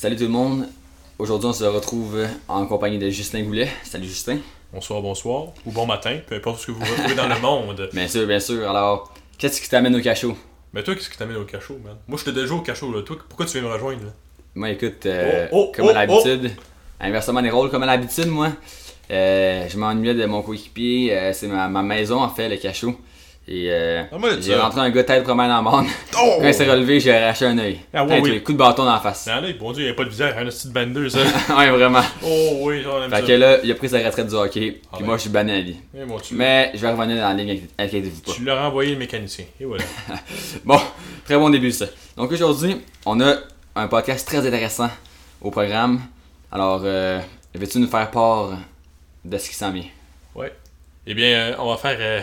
Salut tout le monde. Aujourd'hui, on se retrouve en compagnie de Justin Goulet. Salut Justin. Bonsoir, bonsoir, ou bon matin, peu importe ce que vous retrouvez dans le monde. Bien sûr, bien sûr. Alors, qu'est-ce qui t'amène au cachot? Mais toi, qu'est-ce qui t'amène au cachot, man? Moi, j'étais déjà au cachot, là. Toi, pourquoi tu viens me rejoindre, là? Moi, écoute, euh, Oh, oh, comme oh, à l'habitude, inversement des rôles, comme à l'habitude, moi, euh, je m'ennuyais de mon coéquipier. euh, c'est ma, ma maison, en fait, le cachot. Et euh, j'ai rentré un gars tête première dans bande. Oh! Quand il s'est relevé, j'ai arraché un œil. Ah, oui. tu- Coup de bâton dans la face. Bon Dieu, il n'y a pas de visage, un petit bender, ça. ouais, vraiment. oh oui, on aime Fait ça. que là, il a pris sa retraite du hockey. Ah puis moi, je suis banni à vie. Eh, bon, tu, Mais je vais revenir dans la ligne, inquiétez-vous pas. tu l'as renvoyé le mécanicien. Et voilà. Bon, très bon début ça. Donc aujourd'hui, on a un podcast très intéressant au programme. Alors, euh, veux-tu nous faire part de ce qui s'en vient? Ouais. Eh bien, euh, on va faire. euh,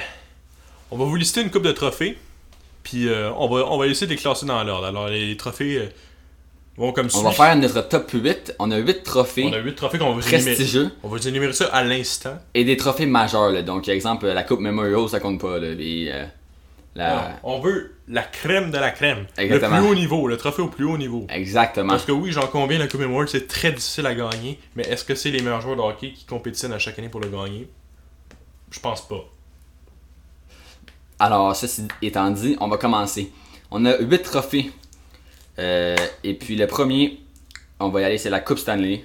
on va vous lister une coupe de trophées. Puis euh, on, va, on va essayer de les classer dans l'ordre. Alors, les, les trophées euh, vont comme suit. On va faire notre top 8. On a 8 trophées On a 8 trophées qu'on va prestigieux On va vous énumérer ça à l'instant. et des trophées majeurs. là. Donc, exemple, la Coupe Memorial, ça compte pas. Là. Les, euh, la... On veut la crème de la crème. Exactement. Le plus haut niveau, le trophée au plus haut niveau. Exactement. Parce que oui, j'en conviens, la Coupe Memorial, c'est très difficile à gagner. Mais est-ce que c'est les meilleurs joueurs de hockey qui compétitionnent à chaque année pour le gagner? Je pense pas. Alors, ceci étant dit, on va commencer. On a 8 trophées. Euh, et puis le premier, on va y aller, c'est la Coupe Stanley.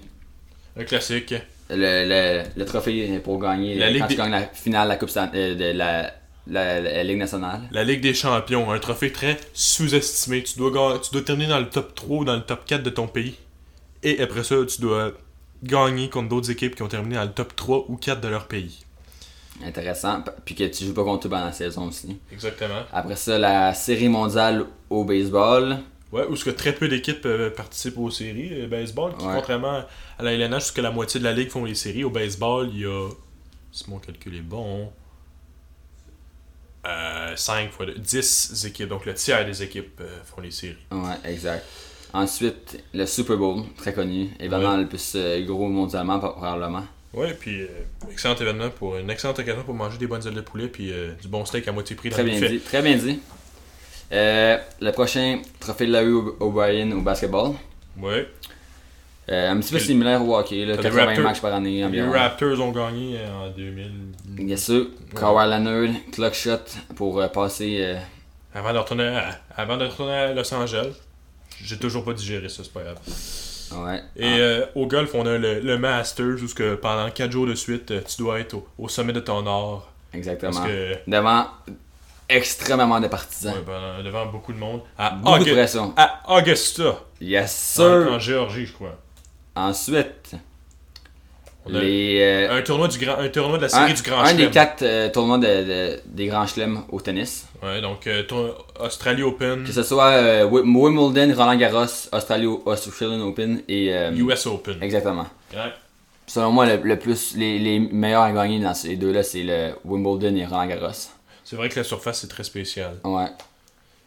Un classique. Le, le, le trophée pour gagner La quand Ligue tu gagnes la finale de la Coupe Stan- euh, de la, la, la Ligue nationale. La Ligue des Champions, un trophée très sous-estimé. Tu dois, tu dois terminer dans le top 3 ou dans le top 4 de ton pays. Et après ça, tu dois gagner contre d'autres équipes qui ont terminé dans le top 3 ou 4 de leur pays. Intéressant. Puis que tu joues pas contre eux pendant la saison aussi. Exactement. Après ça, la série mondiale au baseball. Ouais, où ce que très peu d'équipes euh, participent aux séries euh, baseball, qui, Ouais. contrairement à la LNH, jusqu'à la moitié de la ligue font les séries. Au baseball, il y a, si mon calcul est bon, euh, 5 fois 10 équipes. Donc le tiers des équipes euh, font les séries. Ouais, exact. Ensuite, le Super Bowl, très connu. Événement le plus euh, gros mondialement, probablement. Ouais, puis euh, excellent événement pour une excellente occasion pour manger des bonnes ailes de poulet puis euh, du bon steak à moitié prix dans Très bien buffet. dit. Très bien dit. Euh, le prochain, trophée de Larry O'Brien au basketball. Euh, un petit peu similaire au hockey, là, T'as les 80 Raptors- matchs par année Les. Raptors ont gagné en 2000. Bien sûr, Kawhi Leonard, clock shot pour passer. Avant de retourner à, avant de retourner à Los Angeles. J'ai toujours pas digéré ça, c'est pas grave. Ouais. Et Ah, euh, au golf, on a le, le Masters, où que pendant 4 jours de suite, euh, tu dois être au, au sommet de ton art. exactement. Parce que. Devant extrêmement de partisans. ouais, pendant- devant beaucoup de monde. À, Beaucoup de pression. à Augusta, Yes, en, sir. en Géorgie, je crois. Ensuite, les, euh, un, tournoi du grand, un tournoi de la série un, du Grand un des Chelem. quatre euh, tournois de, de- des grands chelems au tennis. Ouais, donc euh, Australie Open, Que ce soit Wi- Wimbledon, Roland Garros, Australia, Australian Open et. US Open. Exactement. Ouais. Selon moi, le, le plus, les, les meilleurs à gagner dans ces deux-là, c'est le Wimbledon et Roland Garros. C'est vrai que la surface c'est très spécial. Ouais.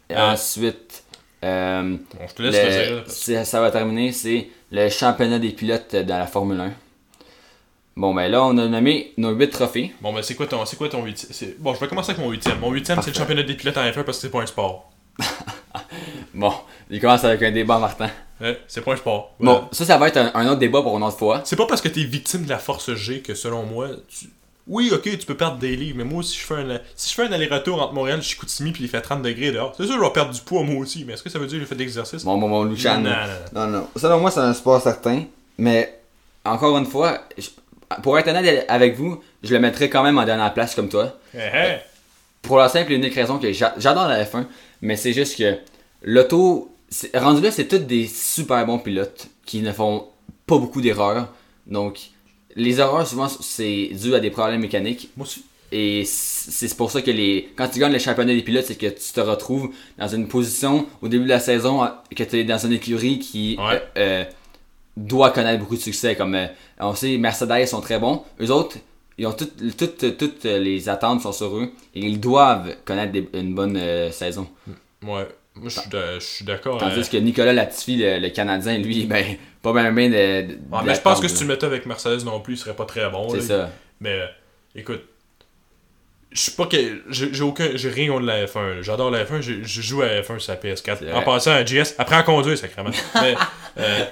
Et Euh, ensuite, euh, Bon, je te laisse le- ça va terminer, c'est le championnat des pilotes dans la Formule 1. Bon, ben là, on a nommé nos 8 trophées. Bon, ben c'est quoi ton, c'est quoi ton huitième c'est- Bon, je vais commencer avec mon huitième. Mon huitième, c'est le championnat des pilotes en F1 parce que c'est pas un sport. Bon, il commence avec un débat, Martin. Ouais, c'est pas un sport. Voilà. Bon, ça, ça va être un, un autre débat pour une autre fois. C'est pas parce que t'es victime de la force G que selon moi, tu... Oui, ok, tu peux perdre des livres, mais moi, si je fais un, si je fais un aller-retour entre Montréal et Chicoutimi puis il fait 30 degrés dehors, c'est sûr que je vais perdre du poids moi aussi, mais est-ce que ça veut dire que j'ai fait d'exercice? Bon, bon, bon, Luchan. Non, non, Non, non. non. Selon moi, c'est un sport certain. Mais, encore une fois, je- pour être honnête avec vous, je le mettrais quand même en dernière place comme toi. Hé, hé. Pour la simple et unique raison que j'a- j'adore la F1, mais c'est juste que l'auto, c'est- rendu là, c'est tous des super bons pilotes qui ne font pas beaucoup d'erreurs. Donc, les erreurs, souvent, c'est dû à des problèmes mécaniques. Moi aussi. Et c'est c'est pour ça que les quand tu gagnes le championnat des pilotes, c'est que tu te retrouves dans une position au début de la saison euh, que tu es dans une écurie qui Ouais. euh, euh, doit connaître beaucoup de succès. Comme euh, on sait, Mercedes sont très bons. Eux autres, ils ont toutes, toutes, toutes les attentes sont sur eux et ils doivent connaître des- une bonne euh, saison. Ouais. Moi, je suis d'accord. Tandis euh, que Nicolas Latifi, le, le Canadien, lui, ben, pas bien bien de, mais je pense que si tu le mettais avec Mercedes non plus, il serait pas très bon. C'est ça. Mais euh, écoute, je suis pas que j'ai aucun j'ai rien contre la F1. J'adore la F1, je joue à la F1 sur la PS4. C'est En passant à GS, apprends à conduire sacrément. Mais euh,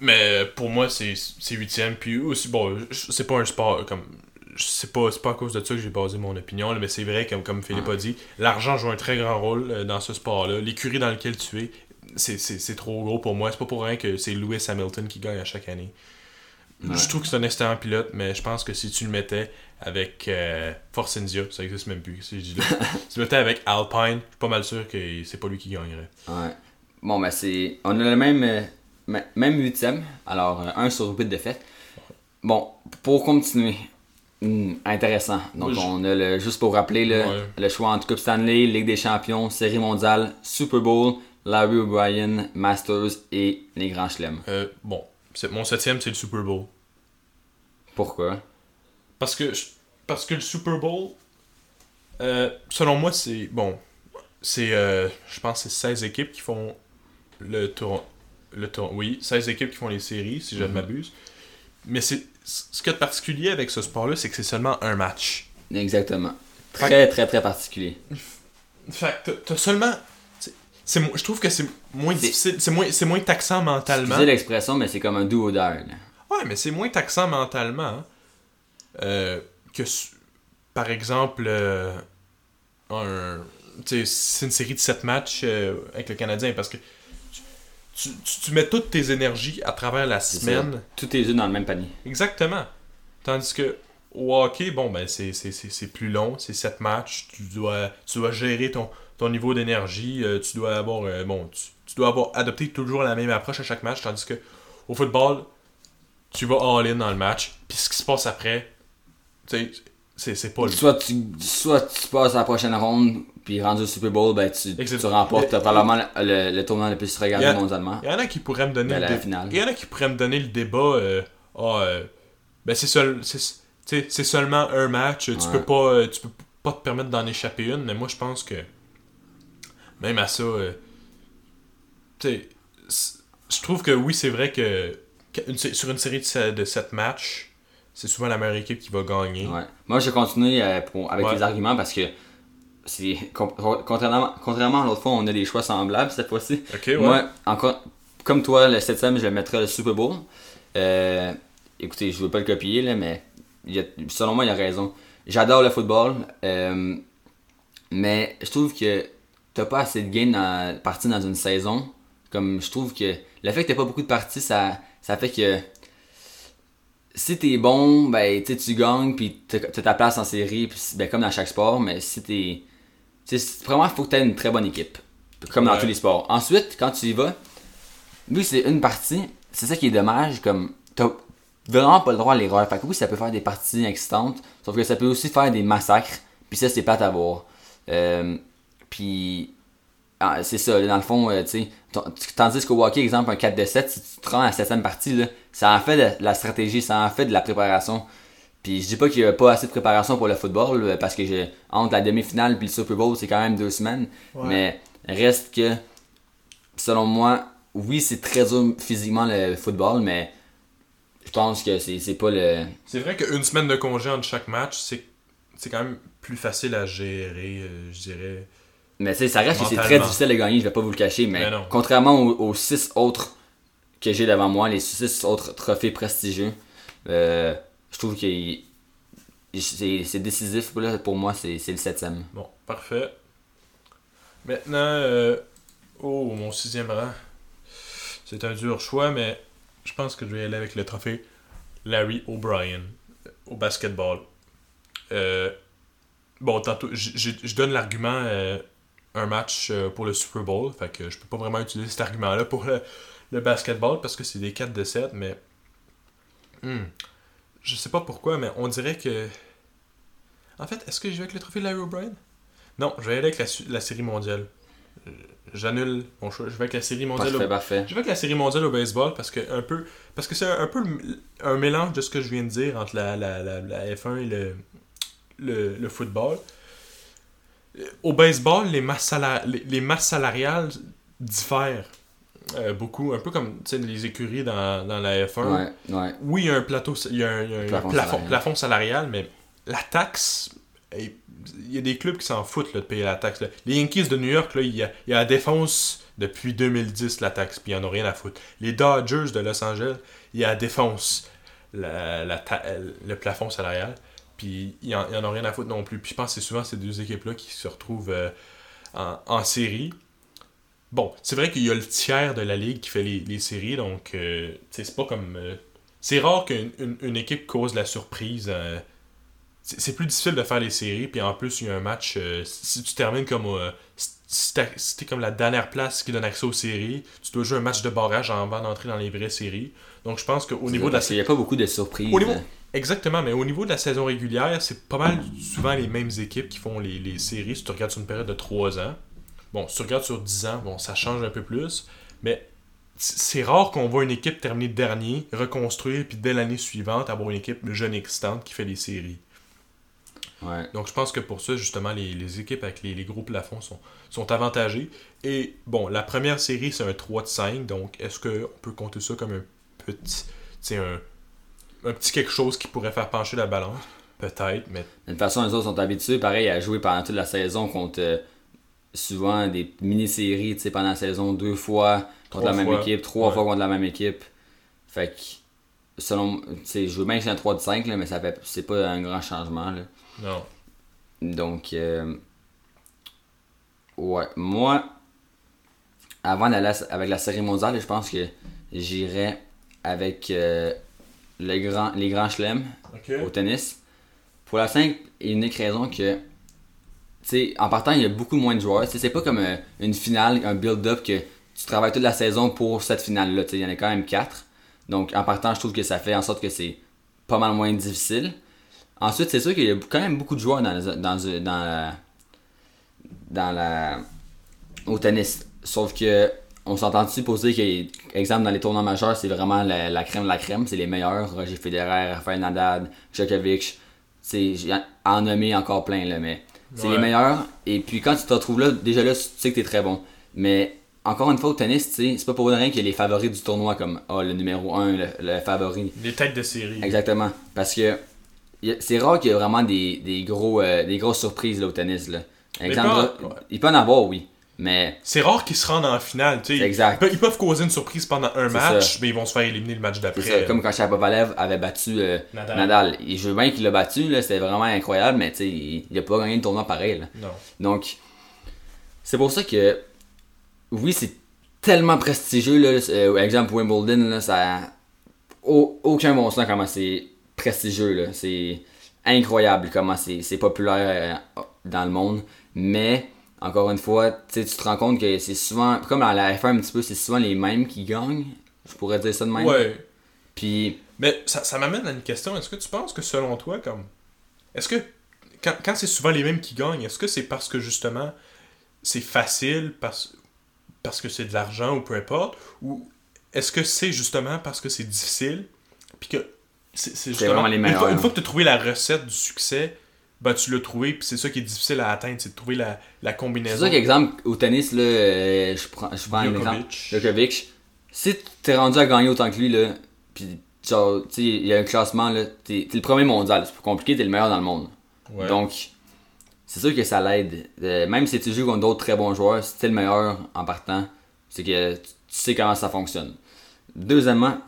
Mais pour moi, c'est huitième. Puis aussi, bon, c'est pas un sport comme. C'est pas, pas à cause de ça que j'ai basé mon opinion, là, mais c'est vrai, comme, comme Philippe a dit, l'argent joue un très grand rôle euh, dans ce sport-là. L'écurie dans laquelle tu es, c'est- trop gros pour moi. C'est pas pour rien que c'est Lewis Hamilton qui gagne à chaque année. Ouais. Je trouve que c'est un excellent pilote, mais je pense que si tu le mettais avec euh, Force India, ça existe même plus, si je dis là? si tu le mettais avec Alpine, je suis pas mal sûr que c'est pas lui qui gagnerait. Ouais. Bon, ben c'est. On a le même. euh, même huitième. Alors, euh, un sur huit de défaites. Bon, pour continuer. hmm, intéressant. Donc, on a le. Juste pour rappeler, le, Ouais. le choix entre Coupe Stanley, Ligue des Champions, Série mondiale, Super Bowl, Larry O'Brien, Masters et les Grands Chelems. Euh, bon, c'est- mon septième, c'est le Super Bowl. Pourquoi? Parce que, parce que le Super Bowl, euh, selon moi, c'est. Bon, c'est. euh, je pense que c'est 16 équipes qui font le tour. Le tour. Oui, 16 équipes qui font les séries, si je ne Mhm. m'abuse. Mais c'est. Ce qu'il y a de particulier avec ce sport-là, c'est que c'est seulement un match. Exactement. Fait Très, très, très particulier. Fait que t'as- seulement. c'est- c'est mo- je trouve que c'est moins C'est- difficile, c'est moins, c'est moins taxant mentalement. Excusez l'expression, mais c'est comme un die, là. Ouais, mais c'est moins taxant mentalement hein, euh, que, par exemple, euh, un, c'est une série de 7 matchs euh, avec le Canadien parce que tu, tu, tu- tu mets toutes tes énergies à travers la semaine. Tous tes œufs dans le même panier. Exactement. Tandis que au hockey, bon, ben c'est, c'est, c'est, c'est plus long, c'est 7 matchs, tu dois, tu dois gérer ton, ton niveau d'énergie, euh, tu dois avoir, euh, bon, tu, tu dois avoir adopté toujours la même approche à chaque match, tandis que au football, tu vas all-in dans le match, puis ce qui se passe après, tu sais, c'est, c'est pas le... Soit tu, soit tu passes à la prochaine ronde, puis rendu au Super Bowl, ben tu, tu remportes Mais- probablement le, le, le tournoi le plus regardé a- mondialement. Il y en a qui pourraient me donner Ben, le la dé- finale. Il y en a qui pourraient me donner le débat euh, euh, ben c'est seul c'est seulement un match, tu peux pas euh, tu peux pas te permettre d'en échapper une, mais moi je pense que même à ça euh, je trouve que oui, c'est vrai que une sur une série de, de 7 matchs, c'est souvent la meilleure équipe qui va gagner. Ouais. Moi, je continue euh, avec Ouais. les arguments parce que contrairement, contrairement à l'autre fois, on a des choix semblables cette fois-ci. OK, ouais. Moi, encore, comme toi, le 7 je le mettrais le Super Bowl. Euh, écoutez, je veux pas le copier, là, mais il y a- selon moi, il a raison. J'adore le football, euh, mais je trouve que t'as pas assez de games dans, parties dans une saison. Comme je trouve que le fait que t'as pas beaucoup de parties, ça, ça fait que si t'es bon, ben tu gagnes, puis t'as ta place en série, puis ben, comme dans chaque sport, mais si t'es. Vraiment, il faut que tu aies une très bonne équipe. Comme dans Ouais. tous les sports. Ensuite, quand tu y vas, lui, c'est une partie. C'est ça qui est dommage. Comme, t'as vraiment pas le droit à l'erreur. Fait que oui, ça peut faire des parties excitantes. Sauf que ça peut aussi faire des massacres. Puis ça, c'est plate à voir. Euh, puis, ah, c'est ça. Dans le fond, euh, tu sais. Tandis qu'au hockey, exemple, un 4 de 7, si tu te rends à la 7 partie, là, ça en fait de la stratégie, ça en fait de la préparation. Puis je dis pas qu'il y a pas assez de préparation pour le football, là, parce que j'ai entre la demi-finale puis le Super Bowl, c'est quand même deux semaines. Ouais. Mais reste que, selon moi, oui, c'est très dur physiquement le football, mais je pense que c'est c'est pas le. C'est vrai qu'une semaine de congé entre chaque match, c'est c'est quand même plus facile à gérer, euh, je dirais. Mais tu sais, ça reste que c'est très difficile de gagner, je vais pas vous le cacher, mais, contrairement aux, aux six autres que j'ai devant moi, les six autres trophées prestigieux, euh, je trouve que c'est décisif pour moi, c'est le septième. Bon, parfait. Maintenant, euh, oh, mon sixième rang. C'est un dur choix, mais je pense que je vais aller avec le trophée Larry O'Brien euh, au basketball. Euh, bon, tantôt, je donne l'argument un match pour le Super Bowl, fait que je peux pas vraiment utiliser cet argument-là pour le, le basketball parce que c'est des 4 de 7, mais hmm, je sais pas pourquoi, mais on dirait que. En fait, est-ce que je vais avec le trophée Larry O'Brien? Non, je vais aller avec la, la série mondiale. Euh, J'annule mon choix. Je vais avec la série mondiale. Parfait, au- parfait. Je vais avec la série mondiale au baseball parce que un peu parce que c'est un, peu un mélange de ce que je viens de dire entre la, la, la, la F1 et le, le, le football. Euh, Au baseball, les masses, sala- les, les masses salariales diffèrent euh, beaucoup, un peu comme les écuries dans, dans la F1 Ouais, ouais. oui, il y a un plateau, il y a un, il y a un Plafond plafond, salarial. plafond salarial, mais la taxe, eh, il y a des clubs qui s'en foutent là, de payer la taxe. là. Les Yankees de New York, là, il, y a, il y a la défense depuis 2010 l'attaque, puis ils en ont rien à foutre. Les Dodgers de Los Angeles, ils a défoncent la, la ta- le plafond salarial, puis ils en, ils en ont rien à foutre non plus. Puis je pense que c'est souvent ces deux équipes-là qui se retrouvent euh, en, en série. Bon, c'est vrai qu'il y a le tiers de la ligue qui fait les, les séries, donc euh, c'est pas comme. euh, c'est rare qu'une une, une équipe cause la surprise. euh, c'est plus difficile de faire les séries, puis en plus, il y a un match. si tu termines comme. si t'es comme la dernière place qui donne accès aux séries, tu dois jouer un match de barrage avant d'entrer dans les vraies séries. Donc je pense qu'au niveau de la qu'il n'y a pas beaucoup de surprises. Au niveau- euh. Exactement, mais au niveau de la saison régulière, c'est pas mal souvent les mêmes équipes qui font les, les séries si tu regardes sur une période de 3 ans. Bon, si tu regardes sur 10 ans, bon, ça change un peu plus, mais c'est rare qu'on voit une équipe terminer dernier, reconstruire, puis dès l'année suivante, avoir une équipe jeune et excitante qui fait les séries. Ouais. Donc je pense que pour ça, justement, les, les équipes avec les, les gros plafonds sont, sont avantagées. Et bon, la première série, c'est un 3 de 5, donc est-ce qu'on peut compter ça comme un petit, un, un petit quelque chose qui pourrait faire pencher la balance? Peut-être, mais De toute façon, les autres sont habitués, pareil, à jouer pendant toute la saison contre euh, souvent des mini-séries, tu sais, pendant la saison, deux fois contre Trois la même fois. équipe, trois Ouais. fois contre la même équipe. Fait que, selon, tu sais, je veux bien que c'est un 3 de 5, là, mais ça fait, c'est pas un grand changement, là. non. Donc, euh, ouais, moi, avant d'aller avec la série mondiale, je pense que j'irais avec euh, le grand, les grands chelems au tennis. Pour la simple et unique raison que, tu sais, en partant, il y a beaucoup moins de joueurs. C'est pas comme euh, une finale, un build-up que tu travailles toute la saison pour cette finale-là. Il y en a quand même quatre. Donc, en partant, je trouve que ça fait en sorte que c'est pas mal moins difficile. Ensuite, c'est sûr qu'il y a quand même beaucoup de joueurs dans, dans, dans, la, dans la, au tennis. Sauf que, on s'entend dessus pour dire que, exemple, dans les tournois majeurs, c'est vraiment la, la crème de la crème. C'est les meilleurs. Roger Federer, Rafael Nadal, Djokovic. J'ai en nommer encore plein, là, mais c'est Ouais. les meilleurs. Et puis, quand tu te retrouves là, déjà là, tu sais que t'es très bon. Mais, encore une fois, au tennis, tu sais, c'est pas pour rien qu'il y a les favoris du tournoi, comme ah, le numéro 1, le, le favori. Des têtes de série. Exactement. Parce que c'est rare qu'il y ait vraiment des, des, gros, euh, des grosses surprises là, au tennis. Là. Exemple, pas- il peut en avoir, oui. Mais C'est rare qu'ils se rendent en finale, tu sais. Exact. Ils peuvent, ils peuvent causer une surprise pendant un match, mais ils vont se faire éliminer le match d'après. comme quand Shapovalov avait battu euh, Nadal. Nadal. Et je veux bien qu'il l'a battu, c'était vraiment incroyable, mais tu sais, il n'a pas gagné le tournoi pareil. Là. Non. Donc, c'est pour ça que, oui, c'est tellement prestigieux. Là, euh, exemple, Wimbledon, là, ça au- aucun bon sens comment c'est prestigieux. là. C'est incroyable comment c'est c'est populaire euh, dans le monde. Mais, encore une fois, tu te rends compte que c'est souvent, comme dans la F1 un petit peu, c'est souvent les mêmes qui gagnent. Je pourrais dire ça de même. Ouais. Puis, Mais ça, ça m'amène à une question. Est-ce que tu penses que selon toi, comme. Est-ce que. Quand, quand c'est souvent les mêmes qui gagnent, est-ce que c'est parce que justement c'est facile, parce, parce que c'est de l'argent ou peu importe Ou est-ce que c'est justement parce que c'est difficile Puis que c'est justement. vraiment les une meilleurs. fois, une fois que tu as trouvé la recette du succès, ben tu l'as trouvé, puis c'est ça qui est difficile à atteindre, c'est de trouver la, la c'est combinaison. sûr qu'exemple, au tennis, là, euh, je prends, je prends un exemple. Djokovic. Si t'es rendu à gagner autant que lui, là, pis genre, tu sais, il y a un classement, là, t'es le premier mondial, c'est plus compliqué, t'es le meilleur dans le monde. Ouais. Donc, c'est sûr que ça l'aide. Euh, même si tu joues contre d'autres très bons joueurs, si t'es le meilleur en partant, c'est que tu tu sais comment ça fonctionne. Deuxièmement,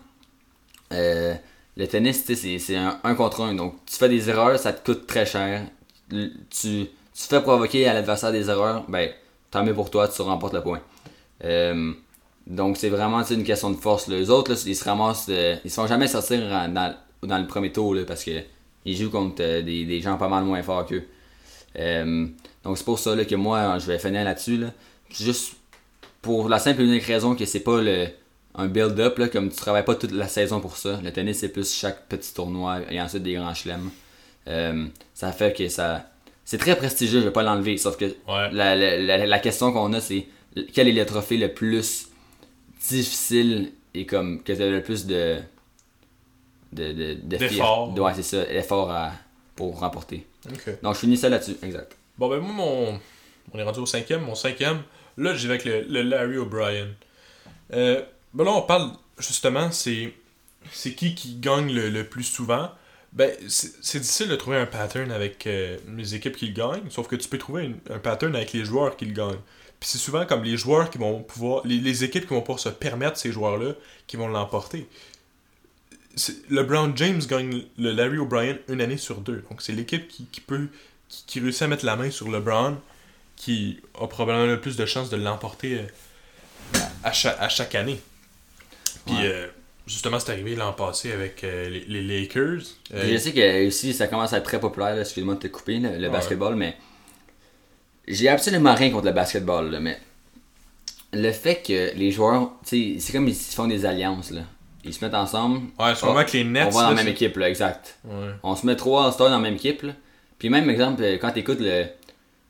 euh, le tennis, c'est- un, un contre un. Donc, tu fais des erreurs, ça te coûte très cher. Tu, tu fais provoquer à l'adversaire des erreurs, ben, tant mieux pour toi, tu remportes le point. Euh, donc, c'est vraiment une question de force. Les autres, ils se ramassent, euh, ils se font jamais sortir dans, le premier tour là, parce que ils jouent contre euh, des, des gens pas mal moins forts qu'eux. Donc, c'est pour ça là, que moi, je vais finir là-dessus. Là. Juste pour la simple et unique raison que c'est pas le, un build-up, là, comme tu travailles pas toute la saison pour ça. Le tennis, c'est plus chaque petit tournoi et ensuite des grands chelems. Euh, ça fait que ça. C'est très prestigieux, je vais pas l'enlever. Sauf que Ouais. la, la, la, la question qu'on a, c'est quel est le trophée le plus difficile et comme que tu as le plus de. de, de, D'effort. de- Ouais, c'est ça, effort à- pour remporter. Donc, je finis ça là-dessus, exact. Bon, ben moi, mon... on est rendu au cinquième. Mon cinquième, là, j'y vais avec le, le Larry O'Brien. Euh, ben là, on parle, justement, c'est c'est qui qui gagne le, le plus souvent? Ben, c'est difficile de trouver un pattern avec euh, les équipes qui le gagnent, sauf que tu peux trouver un pattern avec les joueurs qui le gagnent. Puis c'est souvent comme les joueurs qui vont pouvoir. Les, les équipes qui vont pouvoir se permettre ces joueurs-là qui vont l'emporter. C'est- LeBron James gagne le Larry O'Brien une année sur deux. Donc c'est l'équipe qui, qui peut. Qui, qui réussit à mettre la main sur LeBron qui a probablement le plus de chances de l'emporter euh, à, à chaque année. Puis Ouais. euh, justement, c'est arrivé l'an passé avec euh, les, les Lakers. Euh, Je sais que ici, ça commence à être très populaire, excuse-moi de te couper, là, le Ouais. basketball, mais j'ai absolument rien contre le basketball, là, mais le fait que les joueurs, c'est comme ils font des alliances, là. Ils se mettent ensemble. Ouais, sûrement Ah, que les Nets. on va dans la même c'est- équipe, là, exact. Ouais. On se met trois stars dans la même équipe, là. Puis même, exemple, euh, quand tu écoutes le,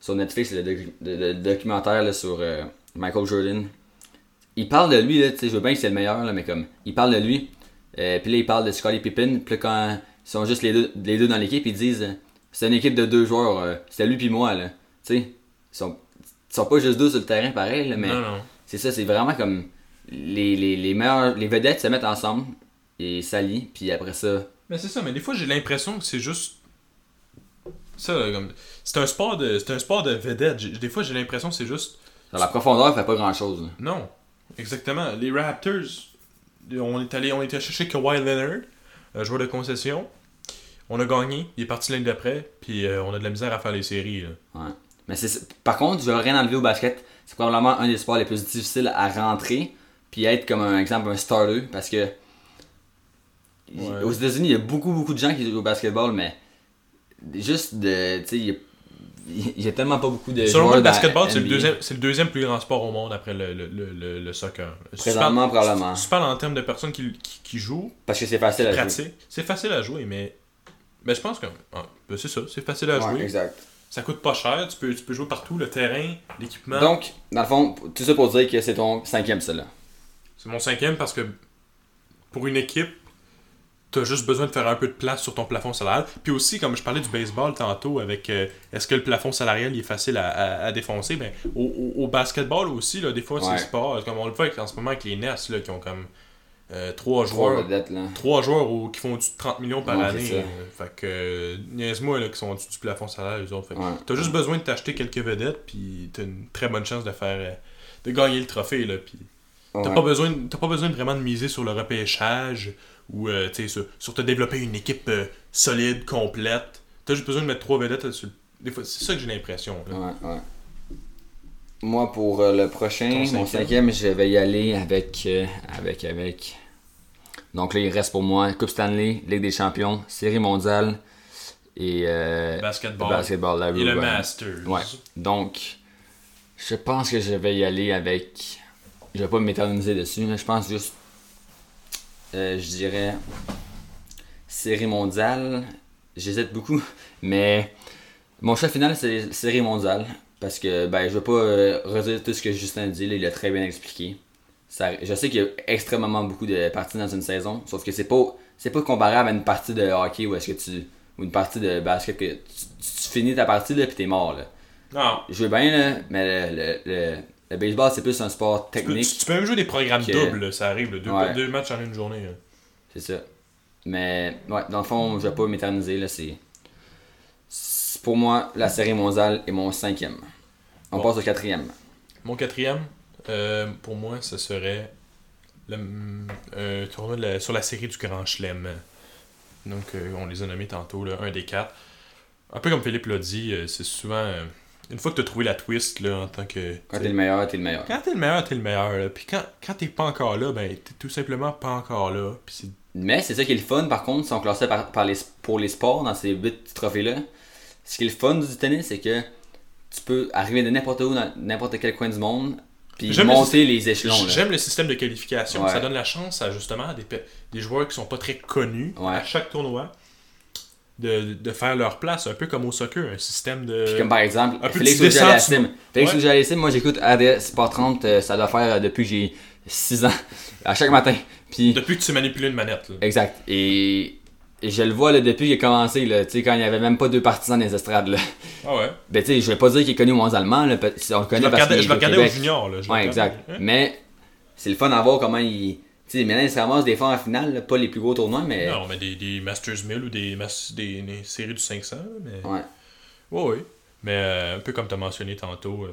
sur Netflix le, docu- le- le documentaire là, sur euh, Michael Jordan, il parle de lui, là, tu sais, je veux bien que c'est le meilleur, là, mais comme, il parle de lui, euh, puis là, il parle de Scottie Pippen, puis quand ils sont juste les deux, les deux dans l'équipe, ils disent, euh, c'est une équipe de deux joueurs, euh, c'est lui puis moi, là. Tu sais, ils sont, ils sont pas juste deux sur le terrain, pareil, là, mais c'est ça, c'est vraiment comme, les, les, les meilleurs, les vedettes se mettent ensemble, et s'allient, puis après ça, Mais c'est ça, mais des fois j'ai l'impression que c'est juste. Ça, là, comme. C'est un sport de. C'est un sport de vedette. Des fois j'ai l'impression que c'est juste. dans la profondeur, fait pas grand-chose, là. Non. Exactement. Les Raptors, on est allé, on était chercher Kawhi Leonard, un joueur de concession. On a gagné, il est parti l'année d'après, puis euh, on a de la misère à faire les séries. Là. Ouais. Mais c'est par contre, je veux rien enlever au basket. C'est probablement un des sports les plus difficiles à rentrer puis être comme un exemple un starter parce que Ouais. aux États-Unis, il y a beaucoup beaucoup de gens qui jouent au basketball mais juste de tu sais il y a- tellement pas beaucoup de Selon moi, le basketball, c'est le, deuxième, c'est le deuxième plus grand sport au monde après le, le, le, le- soccer. Tu Présentement, parles- probablement. Si tu parles en termes de personnes qui, qui, qui jouent, parce que c'est facile à jouer. c'est facile à jouer, mais. Mais je pense que. ah, ben c'est ça, c'est facile à Ouais, jouer. exact. Ça coûte pas cher, tu peux, tu peux jouer partout, le terrain, l'équipement. Donc, dans le fond, tout ça pour dire que c'est ton cinquième, ça là. C'est mon cinquième parce que pour une équipe, t'as juste besoin de faire un peu de place sur ton plafond salarial. Puis aussi, comme je parlais du baseball tantôt, avec euh, est-ce que le plafond salarial il est facile à, à- à défoncer, ben, au, au- au basketball aussi, là, des fois, Ouais. c'est sport. Comme on le fait en ce moment avec les Nets, là, qui ont comme euh, trois Trois joueurs. vedettes là. Trois joueurs au- qui font de 30 millions par Ouais, année. euh, fait que, euh, niaise-moi, là, qui sont au-dessus du plafond salarial, eux autres. Fait que Ouais. T'as juste besoin de t'acheter quelques vedettes, puis t'as une très bonne chance de faire. de gagner le trophée, là. Puis T'as Ouais. pas, besoin, t'as pas besoin de vraiment de miser sur le repêchage ou euh, tu sais, sur, sur te développer une équipe euh, solide, complète. T'as juste besoin de mettre trois vedettes sur Des fois, c'est ça que j'ai l'impression. Ouais, ouais. Moi, pour euh, le prochain, mon cinquième. je vais y aller avec, euh, avec, avec. Donc là, il reste pour moi Coupe Stanley, Ligue des Champions, Série mondiale et euh, Basketball. basketball. Larry Et le. Masters. Ouais. Donc, je pense que je vais y aller avec. Je vais pas m'éterniser dessus, mais je pense juste. Euh, je dirais. Série mondiale. J'hésite beaucoup, mais. Mon choix final, c'est série mondiale. Parce que, ben, je veux pas euh, redire tout ce que Justin dit, là, il a très bien expliqué. Ça, je sais qu'il y a extrêmement beaucoup de parties dans une saison, sauf que c'est pas, c'est pas comparable à une partie de hockey où est-ce que tu. ou une partie de basket que tu, tu finis ta partie là, puis t'es mort là. Non. Je veux bien, là, mais le, le, le, le baseball, c'est plus un sport Tu peux, technique. tu peux même jouer des programmes Que- doubles, ça arrive. là, deux, Ouais. deux matchs en une journée. C'est ça. Mais, ouais, dans le fond, je vais pas m'éterniser, là, c'est... Pour moi, la série mondiale est mon cinquième. On Bon. passe au quatrième. Mon quatrième, euh, pour moi, ce serait le euh, tournoi la- sur la série du Grand Chelem. Donc, euh, on les a nommés tantôt, là, un des quatre. Un peu comme Philippe l'a dit, c'est souvent. Une fois que tu as trouvé la twist là, en tant que. Quand t'es le meilleur, t'es le meilleur. Quand t'es le meilleur, t'es le meilleur. là. Puis quand, quand t'es pas encore là, ben t'es tout simplement pas encore là. Puis Mais c'est ça qui est le fun, par contre, si on classait par, par les, pour les sports dans ces 8 trophées-là. Ce qui est le fun du tennis, c'est que tu peux arriver de n'importe où, dans n'importe quel coin du monde, puis le monter les échelons. J'aime le système de qualification. Ouais. Ça donne la chance à justement des, pe- des joueurs qui sont pas très connus Ouais. à chaque tournoi de, de faire leur place, un peu comme au soccer, un système de. Puis comme par exemple, un Félix Auger-Aliassime. Félix Ouais. Auger-Aliassime, moi j'écoute ADS Sport 30, euh, ça doit faire euh, depuis que j'ai 6 ans, à chaque matin. Puis, Depuis que tu manipules une manette. Là. exact. Et, et je le vois là, depuis qu'il a commencé, là, quand il n'y avait même pas deux partisans les estrades. Là. Ah ouais? Ben tu sais, je vais pas dire qu'il est connu mondialement, là, peut- on le Je connaît le parce qu'il je le au regardais au junior. Là. Je Ouais, exact. Hein? Mais c'est le fun à voir comment il... Tu sais, maintenant il se ramasse des fois en finale, là, pas les plus gros tournois, mais... Non, mais des, des Masters 1000 ou des, mas- des, des séries du 500. Mais... Ouais. Ouais, ouais. Mais euh, un peu comme tu as mentionné tantôt, euh,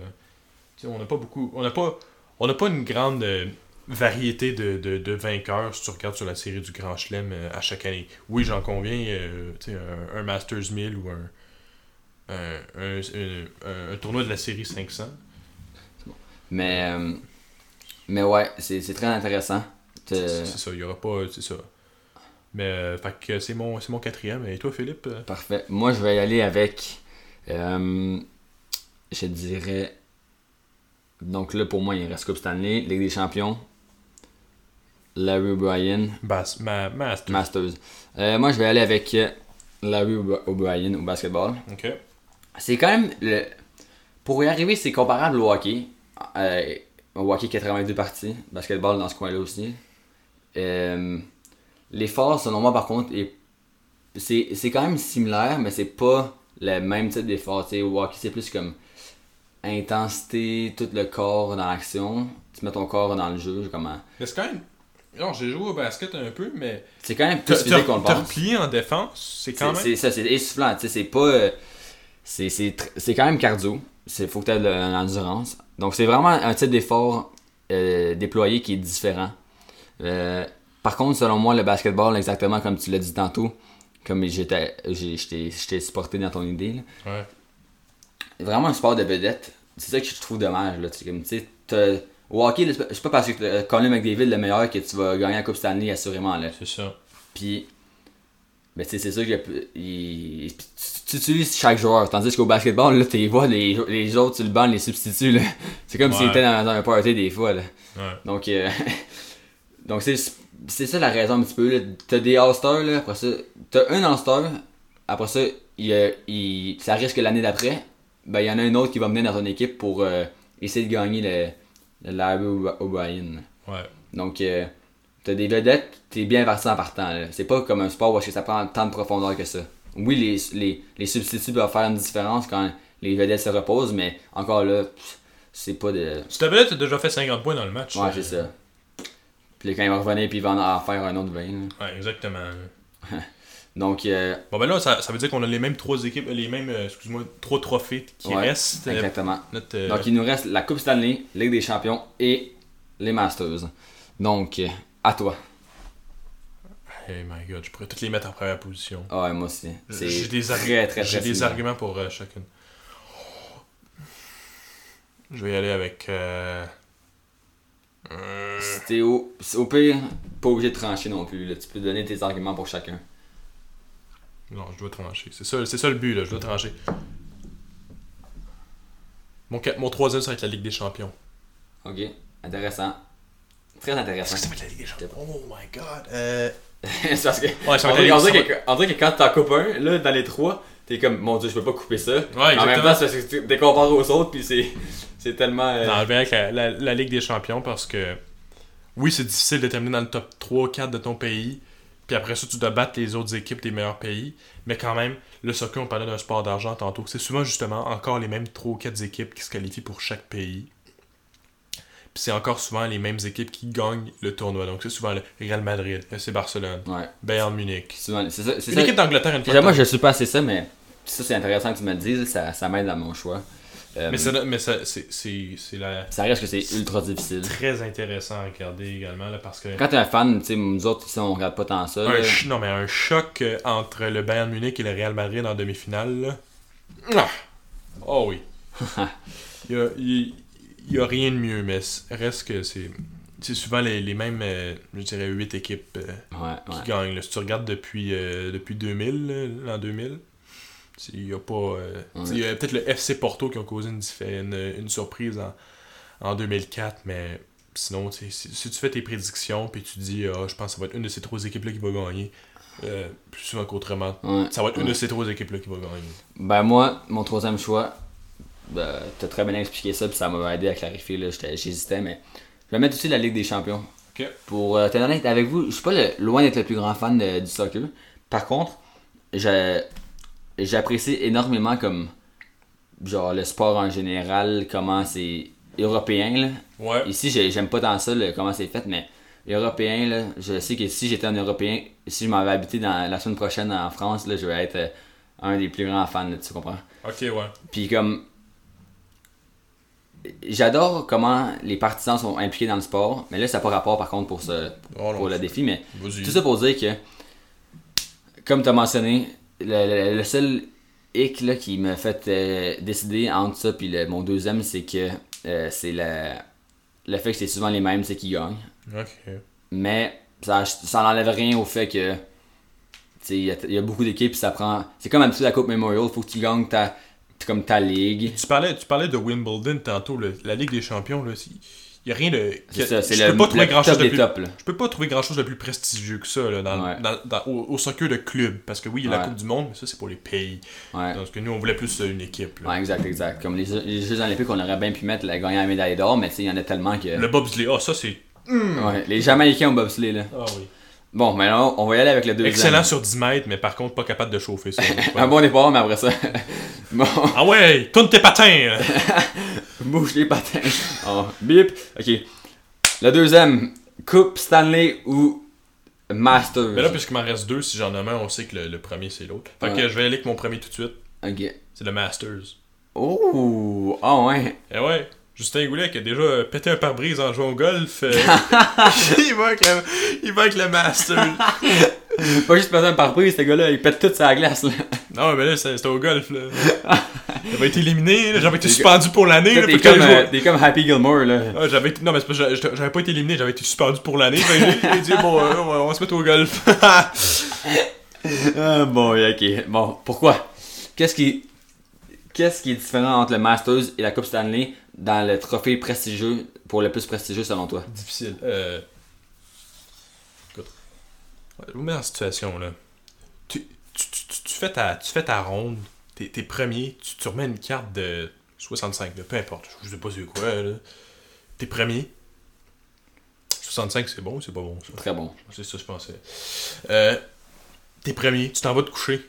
on n'a pas beaucoup. On n'a pas, on n'a pas une grande euh, variété de, de, de vainqueurs si tu regardes sur la série du Grand Chelem à chaque année. Oui, j'en conviens, un, un Masters 1000 ou un, un, un, tournoi de la série 500. Mais, euh, mais ouais, c'est très intéressant. C'est Te- c'est ça, il n'y aura pas. C'est ça. Mais, euh, fait que c'est mon, c'est mon quatrième. Et toi, Philippe euh, Parfait. Moi, je vais y aller avec. euh, je dirais. Donc là, pour moi, il reste Coupe Stanley, Ligue des Champions, Larry O'Brien, ma. Masters. Euh, moi, je vais aller avec euh, Larry O'B- O'Brien au basketball. Ok. C'est quand même. Le... Pour y arriver, c'est comparable au hockey. Euh, au hockey, 82 parties. Basketball dans ce coin-là aussi. Euh, L'effort, selon moi, par contre, est... c'est c'est quand même similaire, mais c'est pas le même type d'effort. Tu sais, Au hockey, c'est plus comme intensité, tout le corps dans l'action. Tu mets ton corps dans le jeu. Comment... Mais c'est quand même. Non, j'ai joué au basket un peu, mais. C'est quand même plus physique qu'on le pense. replier en défense, c'est quand C'est- même. C'est ça, c'est essoufflant. Tu sais, c'est pas. euh, c'est- C'est tr- c'est quand même cardio. Il faut que tu aies de l'endurance. Donc, c'est vraiment un type d'effort euh, déployé qui est différent. Euh, par contre, selon moi, le basketball, exactement comme tu l'as dit tantôt, comme j'étais t'ai supporté dans ton idée, là, Ouais. vraiment un sport de vedette. C'est ça que je trouve dommage. Là. Tu sais, comme, tu sais, t'as- au hockey, là, c'est pas- parce que t'as Colin McDavid le meilleur que tu vas gagner la Coupe Stanley, assurément. Là. C'est ça. Puis, ben, tu sais, c'est sûr que il- tu, tu utilises chaque joueur. Tandis qu'au basketball, là, tu vois les, les autres sur le banc, les substituts. C'est comme s'ils Ouais. étaient dans, dans un party des fois. Là. Ouais. Donc, euh, donc c'est, c'est ça la raison un petit peu. T'as des All-Stars, là, après ça. T'as un All-Star, après ça, il, il- ça risque que l'année d'après, ben, il y en a un autre qui va venir dans ton équipe pour euh, essayer de gagner le, le Larry O'B- O'Brien. Ouais. Donc, euh, t'as des vedettes, t'es bien parti en partant. C'est pas comme un sport où que ça prend tant de profondeur que ça. Oui, les, les, les substituts peuvent faire une différence quand les vedettes se reposent, mais encore là, c'est pas de. Tu t'avais t'as déjà fait 50 points dans le match. Ouais, c'est ça. Puis quand il va revenir, puis il va en faire un autre 20. là. Ouais, exactement. Donc, euh, Bon, ben là, ça, ça veut dire qu'on a les mêmes trois équipes, les mêmes, euh, excuse-moi, trois trophées qui Ouais, restent. Euh, exactement. Notre, euh, Donc, il nous reste la Coupe Stanley, Ligue des Champions et les Masters. Donc, à toi. Hey my god, je pourrais toutes les mettre en première position. Ah ouais, moi aussi. C'est J'ai des, très, très, très j'ai des arguments pour chacune. Je vais y aller avec. Euh... C'était au, au pire, pas obligé de trancher non plus. là. Tu peux donner tes arguments pour chacun. Non, je dois trancher. C'est ça, ça le but, là. Je dois trancher. Mon, mon troisième, ça va être la Ligue des Champions. Ok, intéressant. Très intéressant. va être la Ligue des Champions? Oh my god. Euh... c'est parce que. Ouais, ça on, dirait, on dirait ça que, on dirait que quand t'en coupes un, là, dans les trois, t'es comme, mon dieu, je peux pas couper ça. Ouais, en même exactement. temps, c'est parce que tu- t'es comparé aux autres, puis c'est, c'est tellement. euh, Non, je vais avec la, la- la Ligue des Champions parce que oui, c'est difficile de terminer dans le top 3-4 de ton pays. Puis après ça, tu dois battre les autres équipes des meilleurs pays. Mais quand même, le soccer, on parlait d'un sport d'argent tantôt. C'est souvent justement encore les mêmes 3 ou 4 équipes qui se qualifient pour chaque pays. Puis c'est encore souvent les mêmes équipes qui gagnent le tournoi. Donc c'est souvent le Real Madrid, FC Barcelone, Ouais, Bayern Munich. c'est l'équipe d'Angleterre une fois. Déjà, de moi, je suis pas assez ça, mais ça, c'est intéressant que tu me le dises, ça, ça m'aide dans mon choix. Euh, Mais, ça, mais ça, c'est, c'est, c'est la... ça reste que c'est ultra difficile. très intéressant à regarder également là, parce que. Quand t'es un fan, tu sais, nous autres, ici, on regarde pas tant ça. Un là. ch- non, mais un choc euh, entre le Bayern Munich et le Real Madrid en demi-finale. là. Ah! Oh oui. Il y a, il- il y a rien de mieux, mais reste que c'est. C'est souvent les, les mêmes, euh, je dirais, 8 équipes Ouais, qui ouais. gagnent. là. Si tu regardes depuis, euh, depuis 2000, là, l'an 2000, c'est- il y a pas. euh, Ouais. Il y a peut-être le FC Porto qui a causé une, diffé- une, une surprise en, en 2004, mais sinon, si, si tu fais tes prédictions puis tu dis, ah, je pense que ça va être une de ces trois équipes-là qui va gagner, euh, plus souvent qu'autrement, Ouais. ça va être une Ouais. de ces trois équipes-là qui va gagner. Ben moi, mon troisième choix, ben, t'as très bien expliqué ça, puis ça m'a aidé à clarifier, j'hésitais, mais je vais mettre aussi la Ligue des Champions. Pour euh, être honnête avec vous, je suis pas le- loin d'être le plus grand fan de- du soccer. Par contre, je- j'apprécie énormément comme genre le sport en général, comment c'est européen là. Ouais. Ici, j'ai- j'aime pas tant ça, là, comment c'est fait, mais européen, là, je sais que si j'étais un européen, si je m'en vais habiter dans, la semaine prochaine en France, là, je vais être euh, un des plus grands fans, là, tu comprends? Ok, ouais. Puis comme. j'adore comment les partisans sont impliqués dans le sport, mais là, ça n'a pas rapport par contre pour, ce, Oh non, pour le défi, mais tout ça pour dire que, comme tu as mentionné, le, le- le seul hic là, qui m'a fait euh, décider entre ça et mon deuxième, c'est que euh, c'est le, le fait que c'est souvent les mêmes c'est qui gagnent. Mais ça, ça n'enlève rien au fait que il y, a- il y a beaucoup d'équipes, puis ça prend. C'est comme habitude la Coupe Memorial, faut que tu gagnes ta, comme ta ligue. Tu parlais, tu parlais de Wimbledon tantôt, le- la Ligue des Champions, là. Il y a rien de. C'est ça, c'est je le, peux pas trouver grand chose de plus. Je peux pas trouver grand chose de plus prestigieux que ça là, dans, Ouais. dans- dans- au, au soccer de club. Parce que oui, il y a la. Coupe du Monde, mais ça c'est pour les pays. Ouais. Parce que nous on voulait plus euh, une équipe. là. Ouais, exact, exact. Comme les, Jeux- les Jeux Olympiques, on aurait bien pu mettre la gagnant la médaille d'or, mais il y en a tellement que. Le bobsleigh, ah ça c'est. Ouais, les Jamaïcains au bobsleigh, là. Ah oui. Bon, là, on va y aller avec le deuxième. Excellent sur 10 mètres, mais par contre pas capable de chauffer ça. Un bon départ, mais après ça. bon, ah ouais, tourne tes patins! bouge les patins. Oh, bip. Ok. Le deuxième, Coupe Stanley ou Masters? Mais là, puisqu'il m'en reste deux, si j'en ai un, on sait que le, le premier c'est l'autre. Fait que je vais aller avec mon premier tout de suite. Ok. C'est le Masters. Oh, ah ouais. Eh ouais, Justin Goulet qui a déjà euh, pété un pare-brise en jouant au golf. euh, il, va avec le, il va avec le Masters. Pas juste passer un pare-brise, ce gars-là, il pète toute sa glace, là. Non, mais là, c'est- c'était au golf. là. J'avais été éliminé, là, j'avais été suspendu pour l'année. T'es comme, euh, t'es comme Happy Gilmore, là. Ah, j'avais été... Non, mais j'avais- pas été éliminé, j'avais été suspendu pour l'année. Que j'ai- j'ai dit, bon, euh, on va- on va se mettre au golf. Ah, bon, ok. Bon, pourquoi? Qu'est-ce qui. Qu'est-ce qui est différent entre le Masters et la Coupe Stanley? Dans le trophée prestigieux, pour le plus prestigieux selon toi? Difficile. Euh... Écoute. Je vous mets en situation, là. Tu, tu, tu, tu- fais, ta, tu fais ta ronde, t'es, t'es premier, tu, tu remets une carte de 65, là, peu importe, je sais pas c'est quoi, là. T'es premier. 65, c'est bon ou c'est pas bon, ça? Très bon. C'est ça que je pensais. Euh, t'es premier, tu t'en vas te coucher.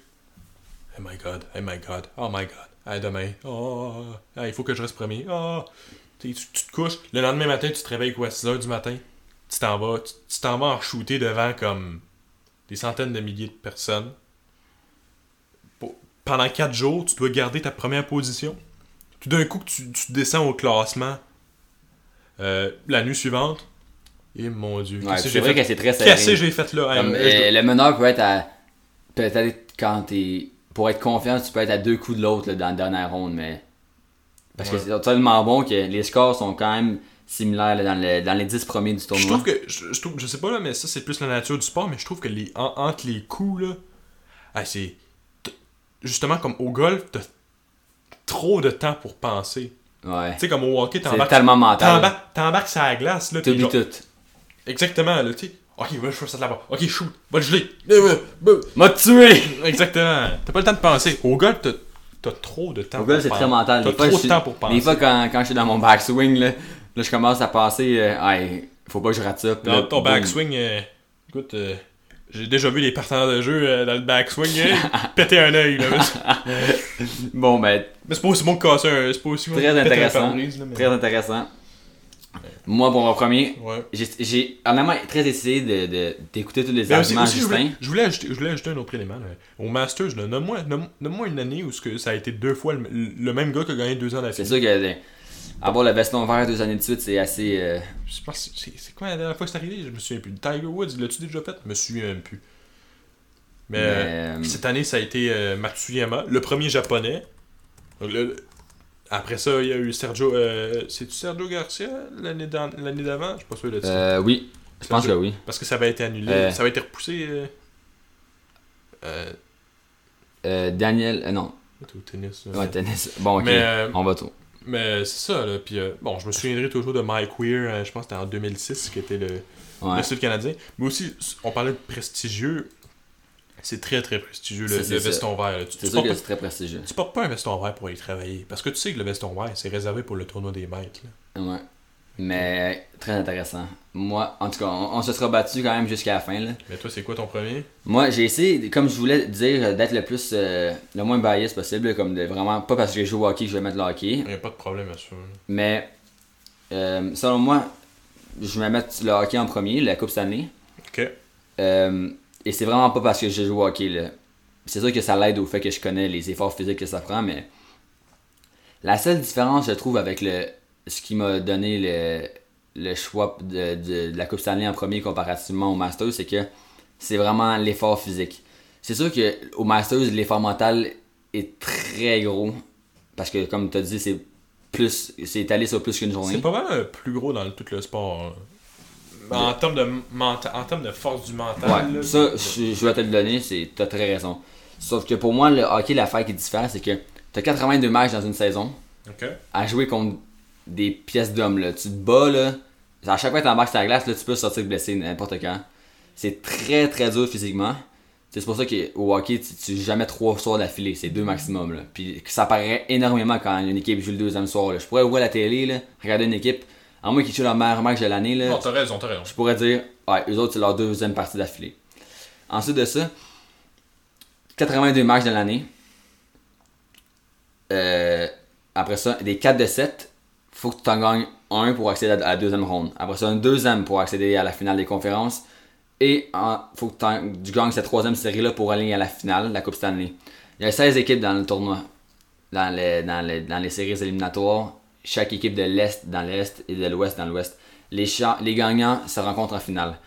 Oh my god, oh my god, oh my god. Ah, demain. Oh, ah, il faut que je reste premier. Ah. Tu, tu- te couches? Le lendemain matin, tu te réveilles quoi, 6h du matin? Tu t'en vas. Tu t'en vas en shooter devant comme des centaines de milliers de personnes. Pour- pendant 4 jours, tu dois garder ta première position. Tout d'un coup, tu, tu descends au classement euh, la nuit suivante. Et mon dieu, Ouais, c'est j'ai vrai fait? que c'est très Qu'est-ce que serré. j'ai fait là? Comme, Hey, euh, le meneur peut être à. Peut-être quand t'es. Pour être confiant, tu peux être à deux coups de l'autre dans la dernière ronde, mais. Parce Ouais. que c'est tellement bon que les scores sont quand même similaires là, dans, le- dans les 10 premiers du Je tournoi. trouve que, je, je trouve, je sais pas là, mais ça c'est plus la nature du sport, mais je trouve que les, en- entre les coups là, ah, c'est justement comme au golf, t'as trop de temps pour penser. Ouais. Tu sais comme au hockey, t'embarques, tellement mental. t'embarques, t'embarques sur la glace là, T'oublies tout. exactement là, tu sais. Ok, ouais, je fais ça là-bas. Ok, shoot, va le geler. M'a tué! Exactement. T'as pas le temps de penser. Au golf, t'as, t'as trop de temps. Au pour c'est très mental. T'as trop de temps pour penser. Des fois, quand, quand je suis dans mon backswing, là, là je commence à penser, euh, Hey, faut pas que je rate ça. Dans là, ton backswing, euh, écoute, euh, j'ai déjà vu les partenaires de jeu euh, dans le backswing euh, péter un œil. Bon, ben, mais c'est pas aussi bon que casser un. C'est pas aussi bon Très intéressant. pare-brise, là, mais- très intéressant. Moi, pour mon premier, Ouais. j'ai- honnêtement très essayé de- de- d'écouter tous les aussi, arguments de je, Justin. voulais, je, voulais ajouter, je voulais ajouter un autre élément. là. Au Masters, nomme-moi nomme, nomme-moi une année où ce que ça a été deux fois le, le même gars qui a gagné deux ans C'est d'affilée. sûr que euh, avoir le veston vert deux années de suite, c'est assez. euh, Je pense que C'est c'est quoi la dernière fois que c'est arrivé? Je me souviens plus. Tiger Woods, l'as-tu déjà fait? Je me souviens plus. Mais, Mais, euh, euh, cette année, ça a été euh, Matsuyama, le premier japonais. Donc, le- après ça, il y a eu Sergio. Euh, C'est-tu Sergio Garcia l'année d'avant? Je suis pas sûr de ça. euh, oui, je pense que oui. Parce que ça avait été annulé. Euh. Ça avait été repoussé. Euh... Daniel. non, au tennis. ouais, tennis. Bon, ok. Mais, On va tout. Mais c'est ça, là. Puis, bon, je me souviendrai toujours de Mike Weir, je pense que c'était en 2006, qui était le, Ouais. le sud canadien. Mais aussi, on parlait de prestigieux. C'est très, très prestigieux, le, le veston vert. là. Tu, C'est tu sûr portes que pas, c'est très prestigieux. tu portes pas un veston vert pour aller travailler. Parce que tu sais que le veston vert, c'est réservé pour le tournoi des maîtres. là. Ouais. Mais très intéressant. Moi, en tout cas, on, on se sera battu quand même jusqu'à la fin. Là. Mais toi, c'est quoi ton premier? Moi, j'ai essayé, comme je voulais dire, d'être le plus, euh, le moins bias possible, comme de vraiment, pas parce que je joue au hockey que je vais mettre le hockey, Il n'y a pas de problème à ça. mais euh, selon moi, je vais mettre le hockey en premier, la Coupe Stanley. Ok. Euh, et c'est vraiment pas parce que je joue au hockey. C'est sûr que ça l'aide au fait que je connais les efforts physiques que ça prend, mais la seule différence, je trouve, avec le, ce qui m'a donné le, le choix de, de- la Coupe Stanley en premier comparativement au Masters, c'est que c'est vraiment l'effort physique. C'est sûr que au Masters, l'effort mental est très gros. Parce que, comme tu as dit, c'est plus c'est étalé sur plus qu'une journée. C'est pas mal euh, plus gros dans tout le sport. hein. En termes de, menta- en termes de force du mental. Ouais, là, ça, je, je vais te le donner, c'est, t'as très raison. Sauf que pour moi, le hockey, l'affaire qui diffère, c'est que t'as 82 matchs dans une saison à jouer contre des pièces d'hommes. Là. Tu te bats, là. À chaque fois que t'embarques sur la glace, là, tu peux sortir blessé n'importe quand. C'est très très dur physiquement. C'est pour ça qu'au hockey, tu, tu joues jamais trois soirs d'affilée, c'est deux maximum. Là. Puis ça paraît énormément quand une équipe joue le deuxième soir. Là. Je pourrais voir la télé, là, regarder une équipe, à moins qu'ils jouent leur meilleur match de l'année. Là, Non, t'as raison, t'as raison. je pourrais dire, ouais, eux autres, c'est leur deuxième partie d'affilée. Ensuite de ça, 82 matchs de l'année. Euh, après ça, des 4 de 7, faut que tu en gagnes un pour accéder à la deuxième ronde. Après ça, un deuxième pour accéder à la finale des conférences. Et il faut que t'en- tu gagnes cette troisième série-là pour aller à la finale, la Coupe Stanley. Il y a 16 équipes dans le tournoi, dans les, dans les, dans les séries éliminatoires. Chaque équipe de l'Est dans l'Est et de l'Ouest dans l'Ouest. Les, les gagnants se rencontrent en finale.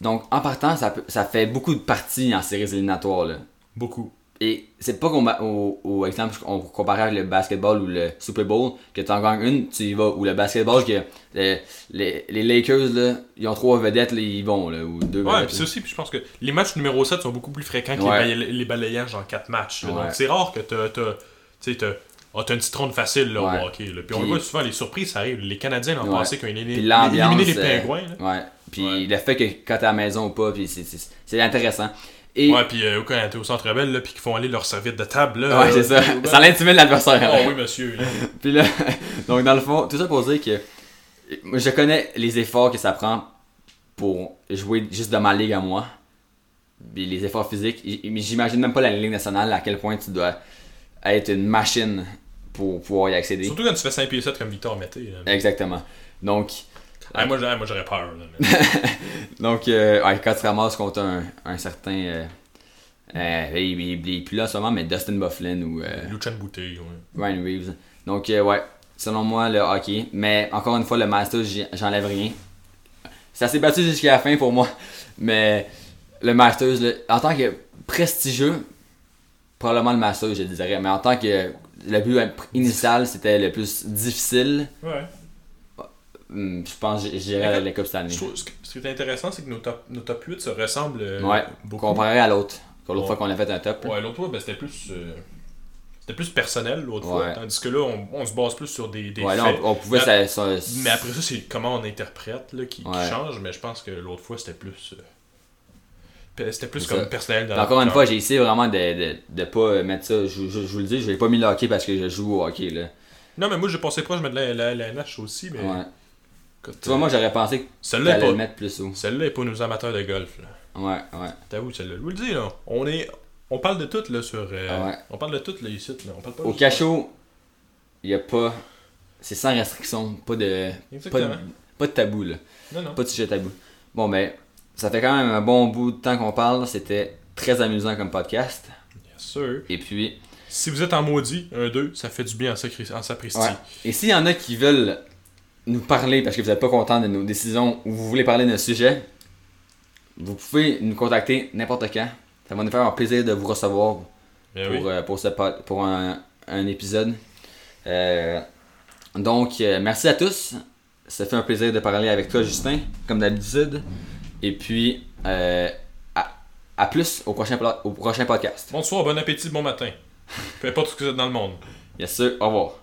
Donc, en partant, ça, peut- ça fait beaucoup de parties en séries éliminatoires. Là. Beaucoup. Et c'est pas qu'on au, au exemple on comparait avec le basketball ou le Super Bowl que tu en gagnes une, tu y vas ou le basketball que les, les Lakers là, ils ont trois vedettes, là, ils vont là, ou deux Ouais, puis aussi, puis je pense que les matchs numéro 7 sont beaucoup plus fréquents que Ouais. les, balay- les balayages en 4 matchs. Ouais. Donc c'est rare que Tu. Ah, t'as une petite ronde facile là, Ouais. au hockey. Là. Puis, on Puis- voit souvent, les surprises, ça arrive. Les Canadiens l'an Ouais. passé qui ont éliminé, éliminé les euh, Pingouins. là. ouais. Puis Ouais. le fait que quand t'es à la maison ou pas, puis c'est, c'est, c'est intéressant. Et Ouais, puis euh, quand t'es au centre belle, là, puis qu'ils font aller leur serviette de table. Là, ouais, c'est ça. euh, Ça l'intimide l'adversaire. Oh oui, monsieur. là. Puis là, donc dans le fond, tout ça pour dire que je connais les efforts que ça prend pour jouer juste dans ma ligue à moi. Puis les efforts physiques. J'imagine même pas la ligue nationale à quel point tu dois être une machine pour pouvoir y accéder. Surtout quand tu fais 5 pieds 7 comme Victor Mété. Exactement. Donc, Ah, moi, j'aurais moi, j'aurais peur. là, donc euh, ouais, quand tu ramasses contre un, un certain. Euh, euh, il, il- il est plus là en ce moment, mais Dustin Bufflin ou euh, Luchan Boutet. Ouais. Ryan Reeves. Donc, euh, ouais, selon moi, le hockey. Mais encore une fois, le Masters, j'enlève rien. Ça s'est battu jusqu'à la fin pour moi. Mais le Masters, en tant que prestigieux, probablement le Masters, je dirais. Mais en tant que le but initial, c'était le plus difficile, Ouais. hum, je pense que je dirais la Coupe Stanley. Je trouve- ce, qui est intéressant, c'est que nos top, nos top 8 se ressemblent euh, Ouais, beaucoup. comparé à l'autre. L'autre fois qu'on a fait un top. là. Ouais, l'autre fois, ben, c'était plus. euh, C'était plus personnel l'autre fois. Tandis que là, on, on se base plus sur des, des Ouais, là, faits. on, on pouvait. Mais- ça- ça- Mais après ça, c'est comment on interprète là, qui, change. Mais je pense que l'autre fois, c'était plus. euh, C'était plus comme ça. personnel. Dans Encore une fois, j'ai essayé vraiment de, de, de pas mettre ça. Je, je, je vous le dis, je n'ai pas mis le hockey parce que je joue au hockey. Là. Non, mais moi, j'ai passé proche de mettre la, la, la NH aussi. Mais Ouais. écoute, Tu vois, moi j'aurais pensé que celle-là est t'allais le mettre plus haut. Celle-là est pour nos amateurs de golf. Là. Ouais, ouais. T'avoue, celle-là. Je vous le dis, là. On est. On parle de tout, là, sur. euh, Ah ouais. On parle de tout, là, ici. Là. On parle pas Au cachot, il n'y a pas. C'est sans restriction, pas de. Pas de, pas de tabou, là. Non, non. Pas de sujet tabou. Bon, ben, ça fait quand même un bon bout de temps qu'on parle. C'était très amusant comme podcast. Bien sûr. Et puis, Si vous êtes en maudit, un 2, ça fait du bien en, sacri- en sapristi. ouais. Et s'il y en a qui veulent nous parler parce que vous n'êtes pas content de nos décisions ou vous voulez parler d'un sujet, vous pouvez nous contacter n'importe quand. Ça va nous faire un plaisir de vous recevoir Ben pour, oui. euh, pour, ce pod- pour un, un épisode. Euh, donc, euh, merci à tous. Ça fait un plaisir de parler avec toi, Justin, comme d'habitude. Et puis, euh, à, à plus au prochain, au prochain podcast. Bonsoir, bon appétit, bon matin. Peu importe ce que vous êtes dans le monde. Yes, sir. Au revoir.